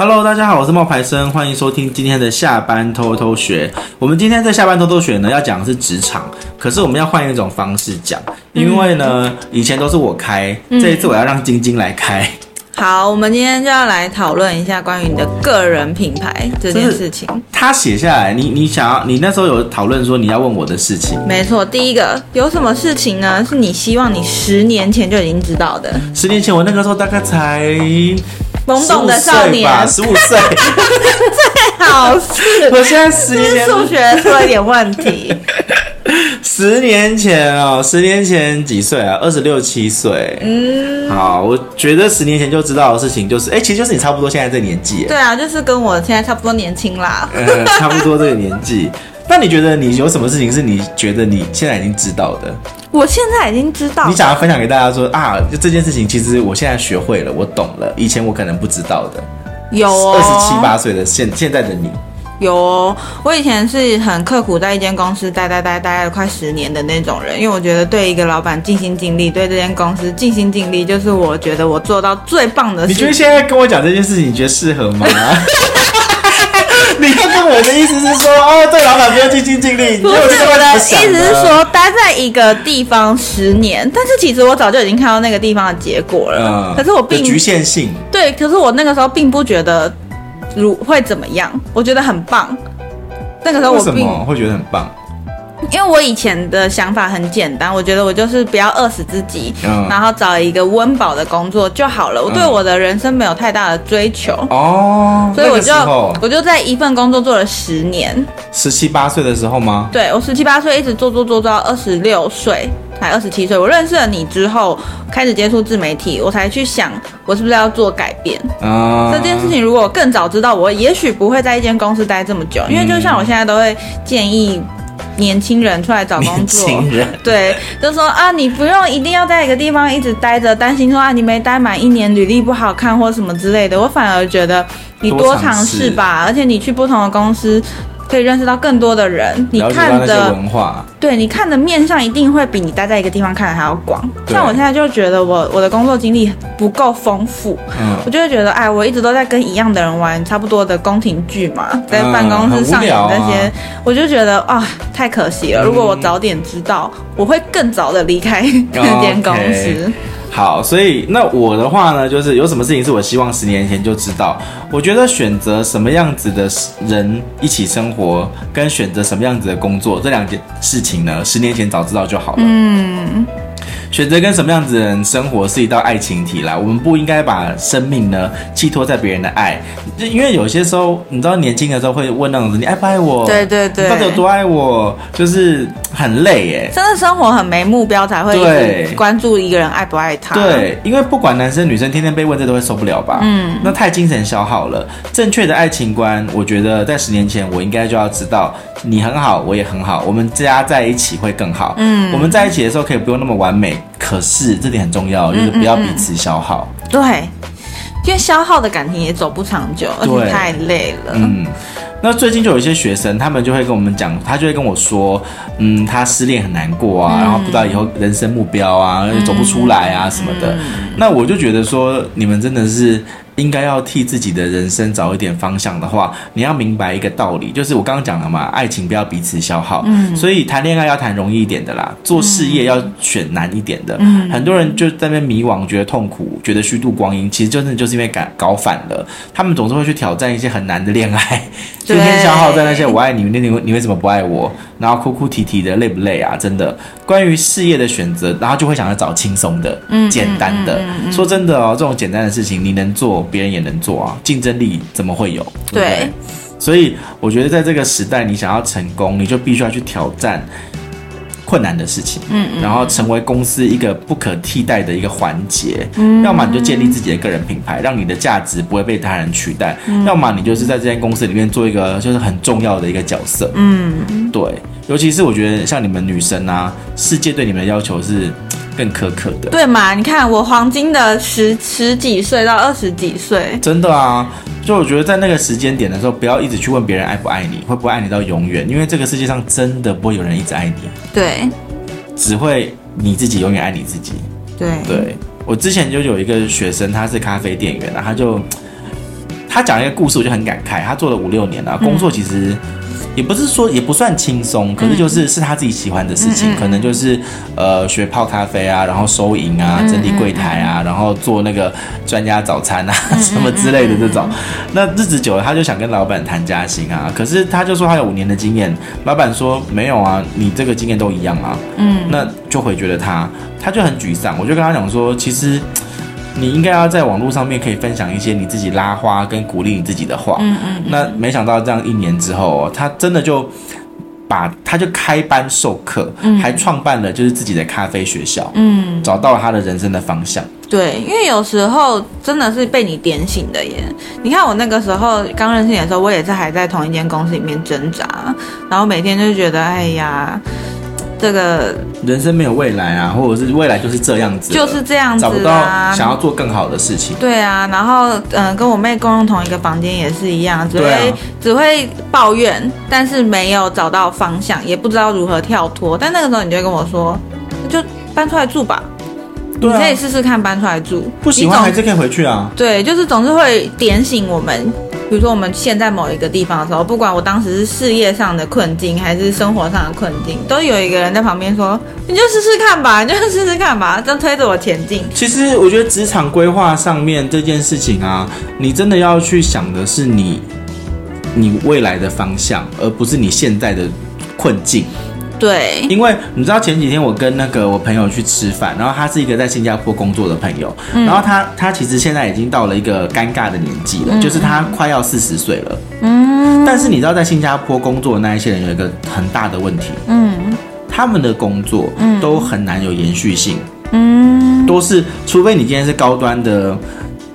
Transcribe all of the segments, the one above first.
Hello，大家好，我是冒牌生，欢迎收听今天的下班偷偷学。我们今天在下班偷偷学呢，要讲的是职场，可是我们要换一种方式讲，因为呢，以前都是我开，这一次我要让晶晶来开。好，我们今天就要来讨论一下关于你的个人品牌这件事情。他写下来，你你想要，你那时候有讨论说你要问我的事情。没错，第一个有什么事情呢？是你希望你十年前就已经知道的。十年前我那个时候大概才。懵懂的少年，十五岁，最好是。我现在十年前数学出了一点问题。十年前哦，十年前几岁啊？二十六七岁。嗯，好，我觉得十年前就知道的事情就是，哎、欸，其实就是你差不多现在这个年纪。对啊，就是跟我现在差不多年轻啦。呃，差不多这个年纪。那你觉得你有什么事情是你觉得你现在已经知道的？我现在已经知道。你想要分享给大家说啊，就这件事情其实我现在学会了，我懂了，以前我可能不知道的。有哦，二十七八岁的现现在的你。有哦，我以前是很刻苦在一间公司待待待待了快十年的那种人，因为我觉得对一个老板尽心尽力，对这间公司尽心尽力，就是我觉得我做到最棒的事。你觉得现在跟我讲这件事情，你觉得适合吗？你看跟我的意思是说，哦，对老板不要尽心尽力。不是，我的意思是说，待在一个地方十年，但是其实我早就已经看到那个地方的结果了。嗯，可是我并局限性。对，可是我那个时候并不觉得如会怎么样，我觉得很棒。那个时候我并为什么会觉得很棒？因为我以前的想法很简单，我觉得我就是不要饿死自己，嗯、然后找一个温饱的工作就好了。我对我的人生没有太大的追求哦，所以我就我就在一份工作做了十年。十七八岁的时候吗？对，我十七八岁一直做做做做到二十六岁，才二十七岁。我认识了你之后，开始接触自媒体，我才去想我是不是要做改变。啊、嗯，这件事情如果更早知道，我也许不会在一间公司待这么久。因为就像我现在都会建议。年轻人出来找工作，对，就说啊，你不用一定要在一个地方一直待着，担心说啊，你没待满一年，履历不好看或什么之类的。我反而觉得你多尝试吧，而且你去不同的公司。可以认识到更多的人，你看的文化，对，你看的面上一定会比你待在一个地方看的还要广。像我现在就觉得我我的工作经历不够丰富，嗯，我就会觉得哎，我一直都在跟一样的人玩差不多的宫廷剧嘛，在办公室上演那些，我就觉得啊，太可惜了。如果我早点知道，我会更早的离开 那间公司。好，所以那我的话呢，就是有什么事情是我希望十年前就知道。我觉得选择什么样子的人一起生活，跟选择什么样子的工作，这两件事情呢，十年前早知道就好了。嗯。选择跟什么样子的人生活是一道爱情题啦，我们不应该把生命呢寄托在别人的爱，就因为有些时候，你知道年轻的时候会问那种子，你爱不爱我？对对对，到底有多爱我？就是很累耶，真的生活很没目标才会对关注一个人爱不爱他。对，因为不管男生女生，天天被问这都会受不了吧？嗯，那太精神消耗了。正确的爱情观，我觉得在十年前我应该就要知道，你很好，我也很好，我们家在一起会更好。嗯，我们在一起的时候可以不用那么完美。可是这点很重要，就是不要彼此消耗。嗯嗯嗯。对，因为消耗的感情也走不长久，而且太累了。嗯，那最近就有一些学生，他们就会跟我们讲，他就会跟我说，嗯，他失恋很难过啊，嗯、然后不知道以后人生目标啊，嗯、走不出来啊什么的。嗯、那我就觉得说，你们真的是。应该要替自己的人生找一点方向的话，你要明白一个道理，就是我刚刚讲了嘛，爱情不要彼此消耗。嗯，所以谈恋爱要谈容易一点的啦，做事业要选难一点的。嗯，很多人就在那边迷惘，觉得痛苦，觉得虚度光阴，其实真的就是因为搞搞反了。他们总是会去挑战一些很难的恋爱，天天消耗在那些我爱你，那你你为什么不爱我？然后哭哭啼啼的，累不累啊？真的，关于事业的选择，然后就会想要找轻松的、嗯、简单的。说真的哦，这种简单的事情你能做，别人也能做啊，竞争力怎么会有？对，对。所以我觉得在这个时代，你想要成功，你就必须要去挑战困难的事情，嗯，嗯，然后成为公司一个不可替代的一个环节。嗯，要么你就建立自己的个人品牌，让你的价值不会被他人取代；嗯、要么你就是在这间公司里面做一个就是很重要的一个角色。嗯，对。尤其是我觉得像你们女生啊，世界对你们的要求是更苛刻的。对嘛？你看我黄金的十十几岁到二十几岁，真的啊。就我觉得在那个时间点的时候，不要一直去问别人爱不爱你，会不会爱你到永远，因为这个世界上真的不会有人一直爱你。对，只会你自己永远爱你自己。对，对我之前就有一个学生，他是咖啡店员，他就。他讲一个故事，我就很感慨。他做了五六年了，工作其实。也不是说也不算轻松，可是就是是他自己喜欢的事情，嗯、可能就是呃学泡咖啡啊，然后收银啊，整理柜台啊，然后做那个专家早餐啊什么之类的这种。那日子久了，他就想跟老板谈加薪啊，可是他就说他有五年的经验，老板说没有啊，你这个经验都一样啊，嗯，那就回绝了他，他就很沮丧。我就跟他讲说，其实。你应该要在网络上面可以分享一些你自己拉花跟鼓励你自己的话。嗯嗯。那没想到这样一年之后，他真的就把他就开班授课，还创办了就是自己的咖啡学校。嗯。找到了他的人生的方向。对，因为有时候真的是被你点醒的耶。你看我那个时候刚认识你的时候，我也是还在同一间公司里面挣扎，然后每天就觉得，哎呀。这个人生没有未来啊，或者是未来就是这样子，就是这样子啊，找不到想要做更好的事情。对啊，然后嗯、呃，跟我妹共用同一个房间也是一样，只会、啊、只会抱怨，但是没有找到方向，也不知道如何跳脱。但那个时候你就会跟我说，就搬出来住吧，对啊、你可以试试看搬出来住，不喜欢还是可以回去啊。对，就是总是会点醒我们。比如说我们现在某一个地方的时候，不管我当时是事业上的困境还是生活上的困境，都有一个人在旁边说：“你就试试看吧，你就试试看吧，就推着我前进。”其实我觉得职场规划上面这件事情啊，你真的要去想的是你你未来的方向，而不是你现在的困境。对，因为你知道前几天我跟那个我朋友去吃饭，然后他是一个在新加坡工作的朋友，嗯、然后他他其实现在已经到了一个尴尬的年纪了，嗯、就是他快要四十岁了。嗯，但是你知道在新加坡工作的那一些人有一个很大的问题，嗯，他们的工作都很难有延续性，嗯，都是除非你今天是高端的。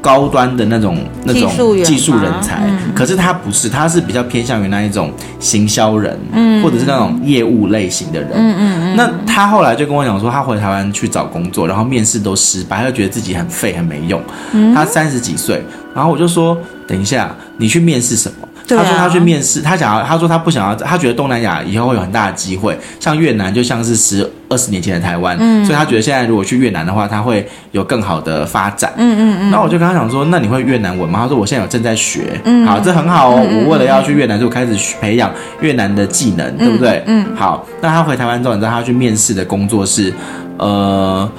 高端的那种那种技术人才，嗯、可是他不是，他是比较偏向于那一种行销人，嗯，或者是那种业务类型的人，嗯嗯嗯。那他后来就跟我讲说，他回台湾去找工作，然后面试都失败，他就觉得自己很废，很没用。嗯、他三十几岁，然后我就说，等一下，你去面试什么？他说他去面试，他想要，他说他不想要，他觉得东南亚以后会有很大的机会，像越南就像是十二十年前的台湾，嗯，所以他觉得现在如果去越南的话，他会有更好的发展，嗯嗯嗯。然后我就跟他讲说，那你会越南文吗？他说我现在有正在学，嗯，好，这很好哦。我为了要去越南，就开始培养越南的技能，对不对？嗯，好。那他回台湾之后，你知道他去面试的工作是，呃，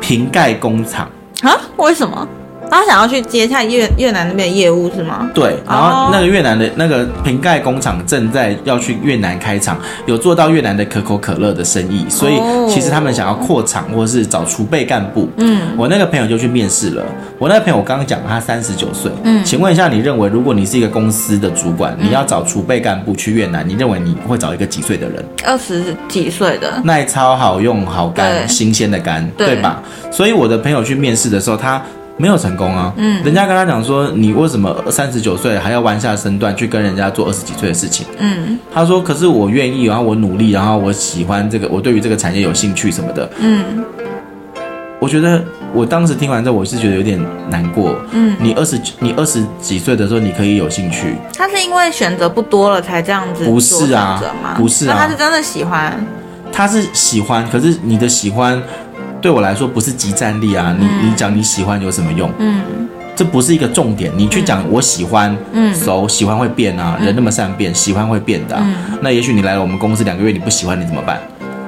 瓶盖工厂啊？为什么？他想要去接下越越南那边的业务是吗？对，然后那个越南的那个瓶盖工厂正在要去越南开厂，有做到越南的可口可乐的生意，所以其实他们想要扩厂或者是找储备干部。嗯，我那个朋友就去面试了。我那个朋友我刚刚讲他三十九岁。嗯，请问一下，你认为如果你是一个公司的主管，你要找储备干部去越南，你认为你会找一个几岁的人？二十几岁的，耐操、好用、好干、新鲜的干，对吧？所以我的朋友去面试的时候，他。没有成功啊！嗯，人家跟他讲说，你为什么三十九岁还要弯下身段去跟人家做二十几岁的事情？嗯，他说，可是我愿意，然后我努力，然后我喜欢这个，我对于这个产业有兴趣什么的。嗯，我觉得我当时听完之后，我是觉得有点难过。嗯，你二十你二十几岁的时候，你可以有兴趣。他是因为选择不多了才这样子？不是啊，不是啊，他是真的喜欢。他是喜欢，可是你的喜欢。对我来说不是即战力啊！你你讲你喜欢有什么用？嗯，这不是一个重点。你去讲我喜欢，嗯，熟喜欢会变啊，人那么善变，喜欢会变的。嗯，那也许你来了我们公司两个月，你不喜欢你怎么办？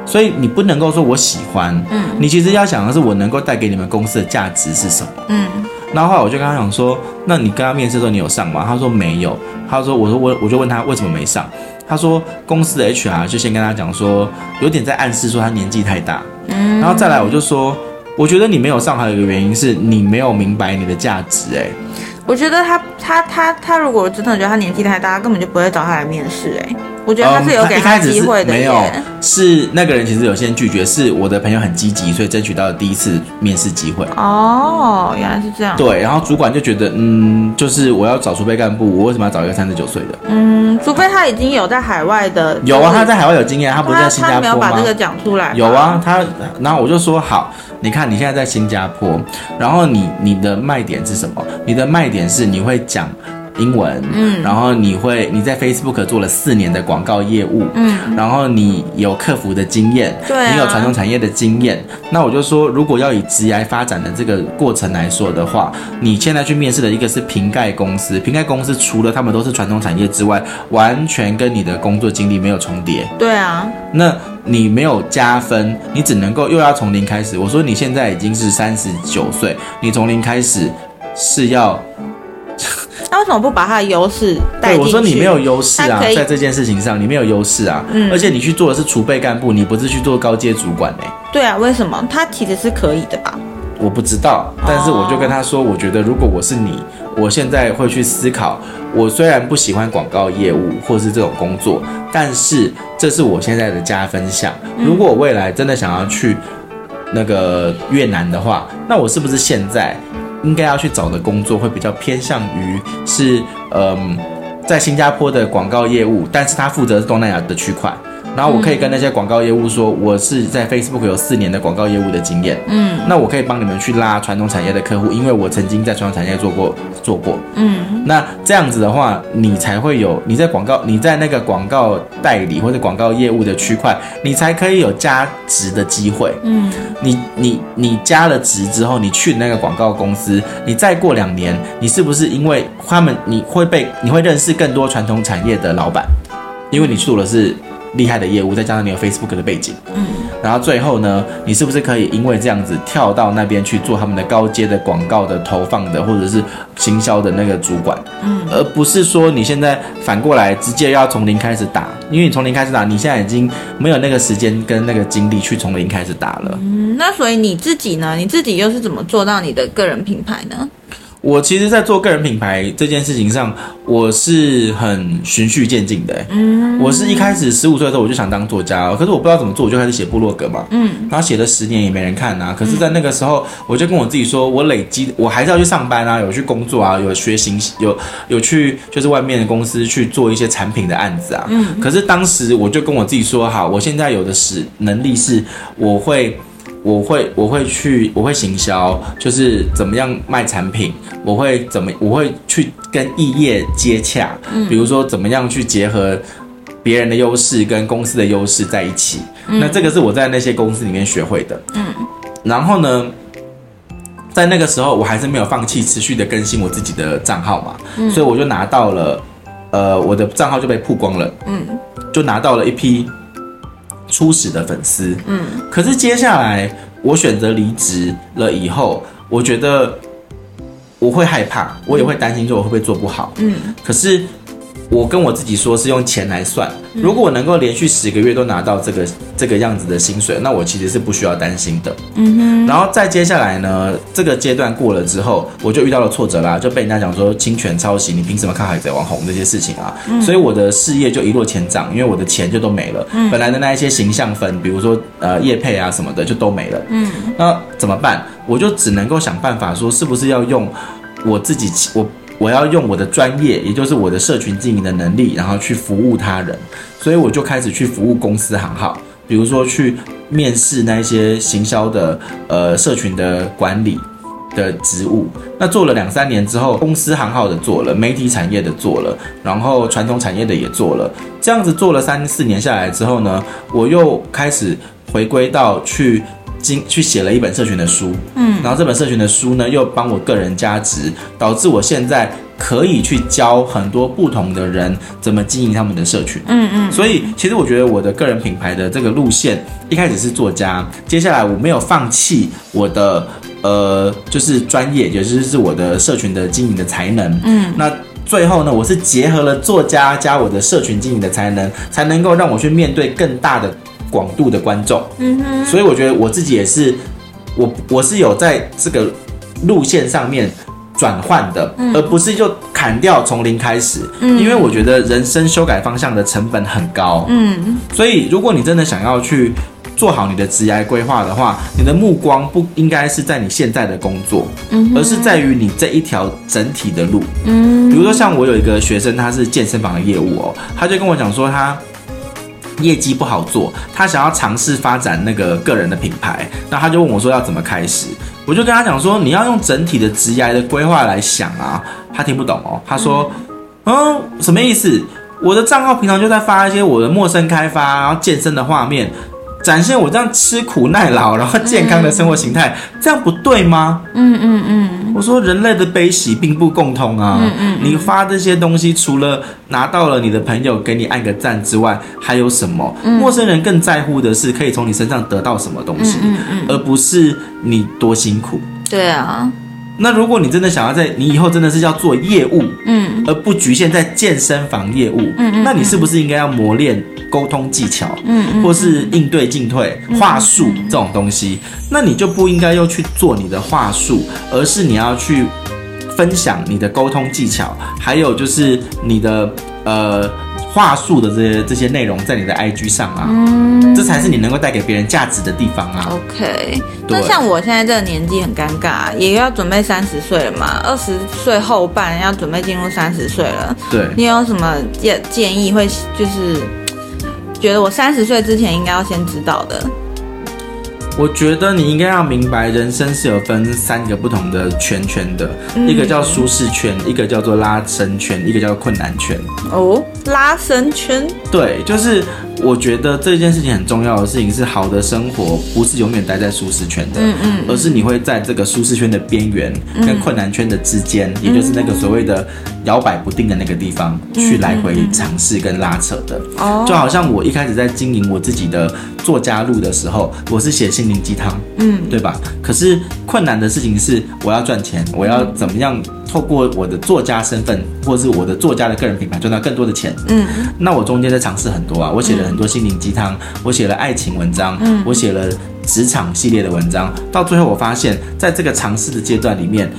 所以你不能够说我喜欢，嗯，你其实要想的是我能够带给你们公司的价值是什么？嗯，然后后来我就跟他讲说，那你跟他面试的时候你有上吗？他说没有。他说我说我我就问他为什么没上？他说公司的 HR 就先跟他讲说，有点在暗示说他年纪太大。嗯，然后再来，我就说，我觉得你没有上，还有一个原因是你没有明白你的价值。哎，我觉得他他他他如果真的觉得他年纪太大，他根本就不会找他来面试。哎。我觉得他是有给他机会的，没有，是那个人其实有先拒绝，是我的朋友很积极，所以争取到了第一次面试机会。哦，原来是这样。对，然后主管就觉得，嗯，就是我要找储备干部，我为什么要找一个三十九岁的？嗯，除非他已经有在海外的，有啊，他在海外有经验，他不是在新加坡吗？他没有把这个讲出来。有啊，他，然后我就说好，你看你现在在新加坡，然后你你的卖点是什么？你的卖点是你会讲。英文，嗯，然后你会你在 Facebook 做了四年的广告业务，嗯，然后你有客服的经验，对、啊，你有传统产业的经验，那我就说，如果要以职涯发展的这个过程来说的话，你现在去面试的一个是瓶盖公司，瓶盖公司除了他们都是传统产业之外，完全跟你的工作经历没有重叠，对啊，那你没有加分，你只能够又要从零开始。我说你现在已经是三十九岁，你从零开始是要。那为什么不把他的优势带进去？对，我说你没有优势啊，在这件事情上你没有优势啊。嗯，而且你去做的是储备干部，你不是去做高阶主管呢、欸。对啊，为什么？他其实是可以的吧？我不知道，但是我就跟他说，我觉得如果我是你，我现在会去思考。我虽然不喜欢广告业务或是这种工作，但是这是我现在的加分项。如果我未来真的想要去那个越南的话，那我是不是现在？应该要去找的工作会比较偏向于是，嗯，在新加坡的广告业务，但是他负责是东南亚的区块。然后我可以跟那些广告业务说，我是在 Facebook 有四年的广告业务的经验。嗯，那我可以帮你们去拉传统产业的客户，因为我曾经在传统产业做过做过。嗯，那这样子的话，你才会有你在广告你在那个广告代理或者广告业务的区块，你才可以有加值的机会。嗯，你你你加了值之后，你去那个广告公司，你再过两年，你是不是因为他们你会被你会认识更多传统产业的老板，因为你做的是。厉害的业务，再加上你有 Facebook 的背景，嗯，然后最后呢，你是不是可以因为这样子跳到那边去做他们的高阶的广告的投放的，或者是行销的那个主管，嗯，而不是说你现在反过来直接要从零开始打，因为你从零开始打，你现在已经没有那个时间跟那个精力去从零开始打了。嗯，那所以你自己呢？你自己又是怎么做到你的个人品牌呢？我其实，在做个人品牌这件事情上，我是很循序渐进的。嗯，我是一开始十五岁的时候，我就想当作家，可是我不知道怎么做，我就开始写部落格嘛。嗯，然后写了十年也没人看啊。可是，在那个时候，我就跟我自己说，我累积，我还是要去上班啊，有去工作啊，有学习，有有去就是外面的公司去做一些产品的案子啊。嗯，可是当时我就跟我自己说，好，我现在有的是能力是，我会。我会我会去我会行销，就是怎么样卖产品，我会怎么我会去跟异业接洽，嗯，比如说怎么样去结合别人的优势跟公司的优势在一起，嗯，那这个是我在那些公司里面学会的，嗯，然后呢，在那个时候我还是没有放弃持续的更新我自己的账号嘛，嗯，所以我就拿到了，呃，我的账号就被曝光了，嗯，就拿到了一批。初始的粉丝，嗯，可是接下来我选择离职了以后，我觉得我会害怕，我也会担心说我会不会做不好，嗯，可是。我跟我自己说是用钱来算，如果我能够连续十个月都拿到这个这个样子的薪水，那我其实是不需要担心的。嗯哼。然后再接下来呢，这个阶段过了之后，我就遇到了挫折啦，就被人家讲说侵权抄袭，你凭什么看海贼王红这些事情啊？嗯。所以我的事业就一落千丈，因为我的钱就都没了。嗯。本来的那一些形象粉，比如说呃叶配啊什么的，就都没了。嗯。那怎么办？我就只能够想办法说，是不是要用我自己我。我要用我的专业，也就是我的社群经营的能力，然后去服务他人，所以我就开始去服务公司行号，比如说去面试那些行销的呃社群的管理的职务。那做了两三年之后，公司行号的做了，媒体产业的做了，然后传统产业的也做了，这样子做了三四年下来之后呢，我又开始回归到去。经去写了一本社群的书，嗯，然后这本社群的书呢，又帮我个人加值，导致我现在可以去教很多不同的人怎么经营他们的社群，嗯嗯。所以其实我觉得我的个人品牌的这个路线，一开始是作家，接下来我没有放弃我的呃，就是专业，也就是我的社群的经营的才能，嗯。那最后呢，我是结合了作家加我的社群经营的才能，才能够让我去面对更大的。广度的观众，嗯哼，所以我觉得我自己也是，我我是有在这个路线上面转换的，嗯，而不是就砍掉从零开始，嗯，因为我觉得人生修改方向的成本很高，嗯，所以如果你真的想要去做好你的职业规划的话，你的目光不应该是在你现在的工作，嗯，而是在于你这一条整体的路，嗯，比如说像我有一个学生，他是健身房的业务哦，他就跟我讲说他。业绩不好做，他想要尝试发展那个个人的品牌，那他就问我说要怎么开始，我就跟他讲说，你要用整体的职涯的规划来想啊。他听不懂哦。他说，嗯，什么意思？我的账号平常就在发一些我的陌生开发，然后健身的画面。展现我这样吃苦耐劳，然后健康的生活形态，嗯、这样不对吗？嗯嗯嗯。我说人类的悲喜并不共通啊。嗯嗯。你发这些东西，除了拿到了你的朋友给你按个赞之外，还有什么？嗯、陌生人更在乎的是可以从你身上得到什么东西，而不是你多辛苦。对啊。那如果你真的想要在你以后真的是要做业务，嗯，而不局限在健身房业务，嗯嗯，那你是不是应该要磨练沟通技巧，嗯，或是应对进退话术这种东西？那你就不应该又去做你的话术，而是你要去分享你的沟通技巧，还有就是你的呃。话术的这些这些内容在你的 IG 上啊，嗯，这才是你能够带给别人价值的地方啊。OK，那像我现在这个年纪很尴尬，也要准备三十岁了嘛，二十岁后半要准备进入三十岁了。对，你有什么建建议？会就是觉得我三十岁之前应该要先知道的。我觉得你应该要明白，人生是有分三个不同的圈圈的，嗯、一个叫舒适圈，一个叫做拉伸圈，一个叫做困难圈。哦，拉伸圈。对，就是我觉得这件事情很重要的事情是，好的生活不是永远待在舒适圈的，嗯嗯，而是你会在这个舒适圈的边缘跟困难圈的之间，嗯、也就是那个所谓的摇摆不定的那个地方去来回尝试跟拉扯的。哦，就好像我一开始在经营我自己的作家路的时候，我是写心灵鸡汤，嗯，对吧？可是困难的事情是，我要赚钱，我要怎么样透过我的作家身份，或是我的作家的个人品牌赚到更多的钱？嗯，那我中间在尝试很多啊，我写了很多心灵鸡汤，我写了爱情文章，嗯，我写了职场系列的文章，到最后我发现，在这个尝试的阶段里面，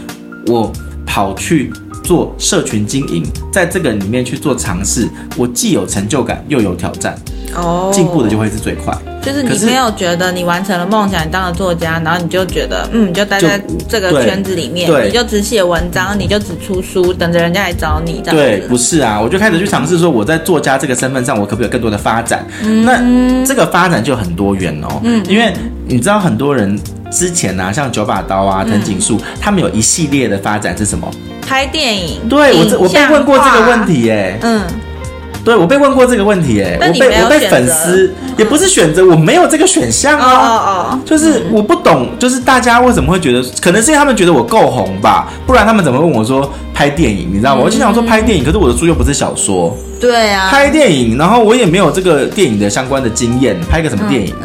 我跑去做社群经营，在这个里面去做尝试，我既有成就感，又有挑战。哦，进步的就会是最快。就是你没有觉得你完成了梦想，你当了作家，然后你就觉得，嗯，你就待在这个圈子里面，你就只写文章，你就只出书，等着人家来找你这样子。对，不是啊，我就开始去尝试说，我在作家这个身份上，我可不可以有更多的发展？嗯、那这个发展就很多元哦。嗯，因为你知道很多人之前啊，像九把刀啊、藤井树，嗯、他们有一系列的发展是什么？拍电影。对，我这我被问过这个问题耶。嗯。对，我被问过这个问题，哎，我被我被粉丝也不是选择，我没有这个选项啊，哦哦，就是我不懂，就是大家为什么会觉得，可能是因为他们觉得我够红吧，不然他们怎么问我说拍电影，你知道吗？我就想说拍电影，可是我的书又不是小说，对啊，拍电影，然后我也没有这个电影的相关的经验，拍个什么电影？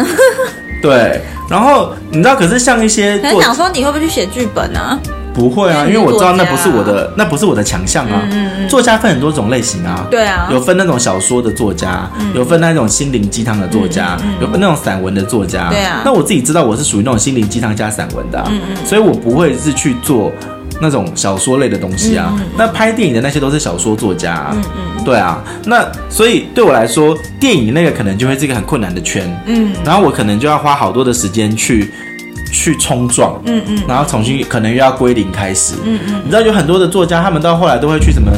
对，然后你知道，可是像一些，很想说你会不会去写剧本呢？不会啊，因为我知道那不是我的，那不是我的强项啊。嗯嗯。作家分很多种类型啊。对啊。有分那种小说的作家，有分那种心灵鸡汤的作家，有分那种散文的作家。对啊。那我自己知道我是属于那种心灵鸡汤加散文的，嗯嗯。所以我不会是去做那种小说类的东西啊。那拍电影的那些都是小说作家。嗯嗯。对啊。那所以对我来说，电影那个可能就会是一个很困难的圈。嗯。然后我可能就要花好多的时间去。去冲撞，嗯嗯，然后重新可能又要归零开始，嗯嗯，你知道有很多的作家，他们到后来都会去什么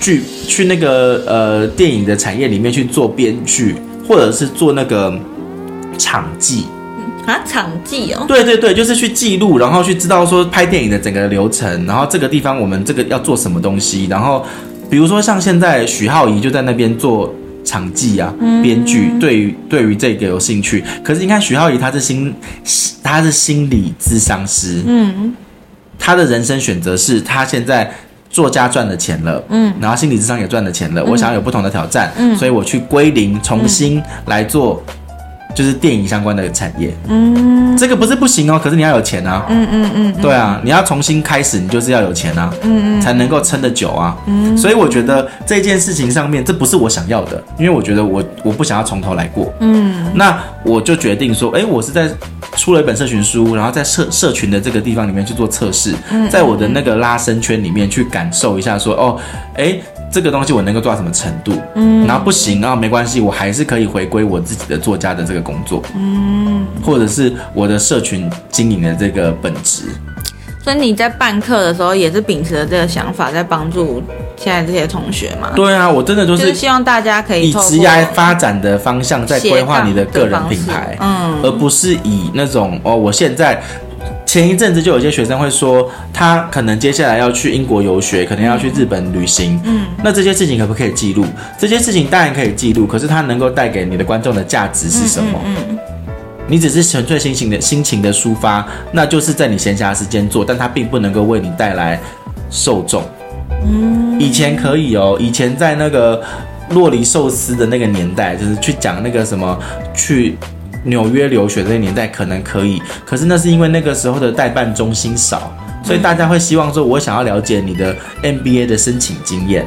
剧，去那个呃电影的产业里面去做编剧，或者是做那个场记，啊，场记哦，对对对，就是去记录，然后去知道说拍电影的整个流程，然后这个地方我们这个要做什么东西，然后比如说像现在许浩怡就在那边做。场记啊，编剧对于对于这个有兴趣，可是你看徐浩怡，他是心他是心理咨商师，嗯，他的人生选择是他现在作家赚了钱了，嗯，然后心理咨商也赚了钱了，嗯、我想要有不同的挑战，嗯，所以我去归零，重新来做。就是电影相关的产业，嗯，这个不是不行哦，可是你要有钱啊，嗯嗯嗯，对啊，你要重新开始，你就是要有钱啊，嗯嗯，才能够撑得久啊，嗯，所以我觉得这件事情上面，这不是我想要的，因为我觉得我我不想要从头来过，嗯，那我就决定说，哎，我是在出了一本社群书，然后在社社群的这个地方里面去做测试，在我的那个拉伸圈里面去感受一下，说，哦，哎。这个东西我能够做到什么程度？嗯，然后不行，然后没关系，我还是可以回归我自己的作家的这个工作，嗯，或者是我的社群经营的这个本质。所以你在办课的时候，也是秉持了这个想法，在帮助现在这些同学嘛？对啊，我真的就是，就是希望大家可以以职业发展的方向在规划你的个人品牌，嗯，而不是以那种哦，我现在。前一阵子就有些学生会说，他可能接下来要去英国游学，可能要去日本旅行。嗯，那这些事情可不可以记录？这些事情当然可以记录，可是它能够带给你的观众的价值是什么？嗯，嗯嗯，你只是纯粹心情的心情的抒发，那就是在你闲暇时间做，但它并不能够为你带来受众。嗯，以前可以哦，以前在那个洛梨寿司的那个年代，就是去讲那个什么去。纽约留学这个年代可能可以，可是那是因为那个时候的代办中心少，所以大家会希望说，我想要了解你的 MBA 的申请经验。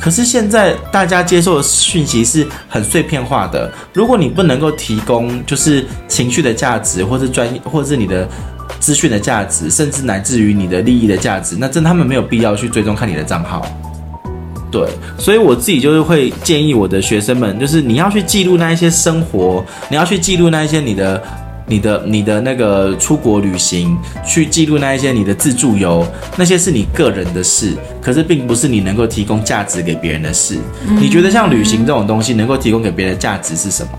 可是现在大家接受的讯息是很碎片化的，如果你不能够提供就是情绪的价值，或是专业，或是你的资讯的价值，甚至乃至于你的利益的价值，那真他们没有必要去追踪看你的账号。对，所以我自己就是会建议我的学生们，就是你要去记录那一些生活，你要去记录那一些你的、你的、你的那个出国旅行，去记录那一些你的自助游，那些是你个人的事，可是并不是你能够提供价值给别人的事。你觉得像旅行这种东西，能够提供给别人的价值是什么？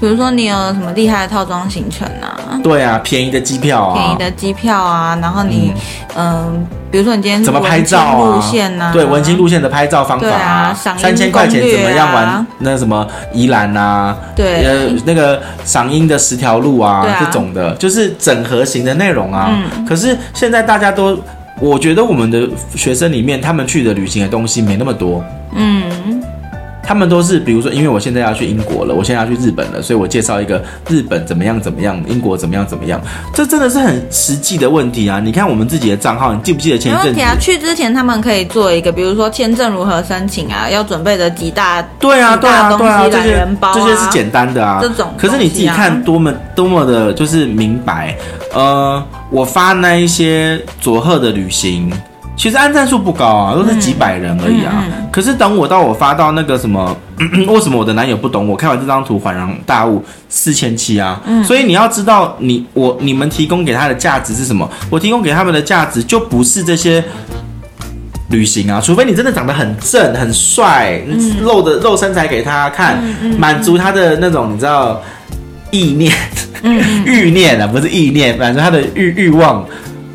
比如说你有什么厉害的套装行程啊？对啊，便宜的机票啊，便宜的机票啊，然后你嗯、呃，比如说你今天怎么拍照路线呢、啊？对，文青路线的拍照方法啊，三千块钱怎么样玩那什么宜兰啊？对，呃，那个赏樱的十条路啊，啊，这种的，就是整合型的内容啊。嗯。可是现在大家都，我觉得我们的学生里面，他们去的旅行的东西没那么多。嗯。他们都是，比如说，因为我现在要去英国了，我现在要去日本了，所以我介绍一个日本怎么样怎么样，英国怎么样怎么样，这真的是很实际的问题啊！你看我们自己的账号，你记不记得前一阵子？没问题啊，去之前他们可以做一个，比如说签证如何申请啊，要准备的几大对啊，对啊，对啊，这些这些是简单的啊，这种。可是你自己看多么多么的，就是明白。呃，我发那一些佐贺的旅行。其实按赞数不高啊，都是几百人而已啊。嗯嗯嗯、可是等我到我发到那个什么，为什么我的男友不懂我？看完这张图恍然大悟，四千七啊。嗯、所以你要知道你，你我你们提供给他的价值是什么？我提供给他们的价值就不是这些旅行啊，除非你真的长得很正很帅，嗯、露的露身材给他看，满、嗯嗯、足他的那种你知道意念，欲念啊，不是意念，满足他的欲欲望。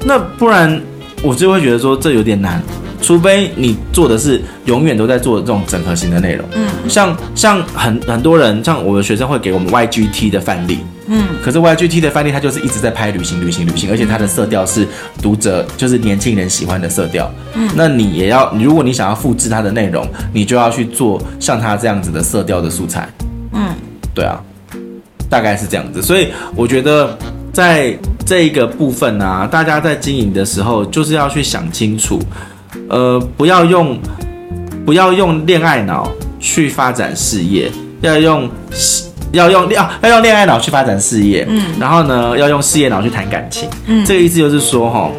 那不然。我就会觉得说这有点难，除非你做的是永远都在做这种整合型的内容。嗯，像像很很多人，像我的学生会给我们 YGT 的范例。嗯，可是 YGT 的范例，它就是一直在拍旅行、旅行、旅行，而且它的色调是读者就是年轻人喜欢的色调。嗯，那你也要，如果你想要复制它的内容，你就要去做像它这样子的色调的素材。嗯，对啊，大概是这样子。所以我觉得在。这一个部分呢、啊，大家在经营的时候，就是要去想清楚，呃，不要用不要用恋爱脑去发展事业，要用要用要要用恋爱脑去发展事业，嗯，然后呢，要用事业脑去谈感情，嗯，这个意思就是说，哈，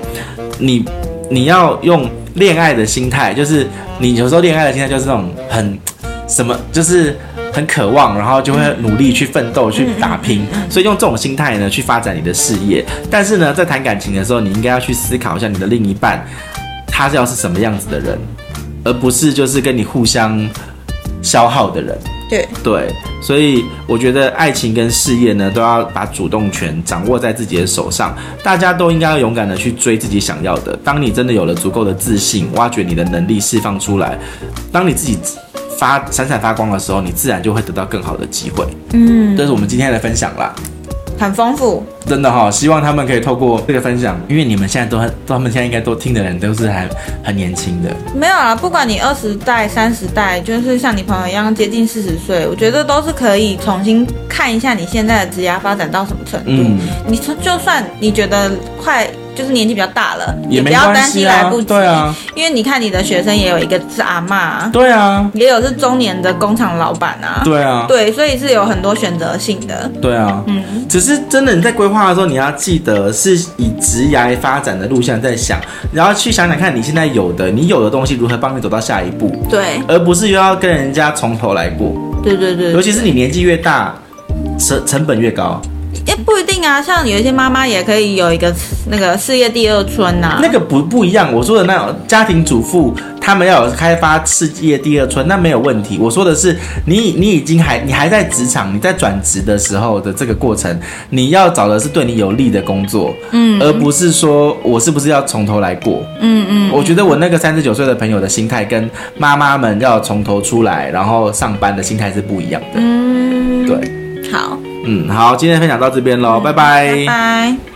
你你要用恋爱的心态，就是你有时候恋爱的心态就是那种很什么，就是。很渴望，然后就会努力去奋斗、去打拼，所以用这种心态呢去发展你的事业。但是呢，在谈感情的时候，你应该要去思考一下你的另一半，他是要是什么样子的人，而不是就是跟你互相消耗的人。对对，所以我觉得爱情跟事业呢，都要把主动权掌握在自己的手上。大家都应该要勇敢的去追自己想要的。当你真的有了足够的自信，挖掘你的能力，释放出来，当你自己。发闪闪发光的时候，你自然就会得到更好的机会。嗯，这是我们今天的分享啦，很丰富，真的哈、哦。希望他们可以透过这个分享，因为你们现在都很，他们现在应该都听的人都是还很年轻的。没有啊，不管你二十代、三十代，就是像你朋友一样接近四十岁，我觉得都是可以重新看一下你现在的职业发展到什么程度。嗯，你说就算你觉得快。就是年纪比较大了，也不要担心来不及。对啊，因为你看你的学生也有一个是阿妈，对啊，也有是中年的工厂老板啊，对啊，对，所以是有很多选择性的。对啊，嗯，只是真的你在规划的时候，你要记得是以职涯发展的路线在想，然后去想想看你现在有的，你有的东西如何帮你走到下一步，对，而不是又要跟人家从头来过。对对对，尤其是你年纪越大，成成本越高。也不一定啊，像有一些妈妈也可以有一个那个事业第二春呐、啊。那个不不一样，我说的那种家庭主妇。他们要有开发事业第二春，那没有问题。我说的是你，你已经还你还在职场，你在转职的时候的这个过程，你要找的是对你有利的工作，嗯，而不是说我是不是要从头来过，嗯嗯。我觉得我那个三十九岁的朋友的心态跟妈妈们要从头出来然后上班的心态是不一样的，嗯，嗯，好，今天分享到这边喽，拜拜，拜拜。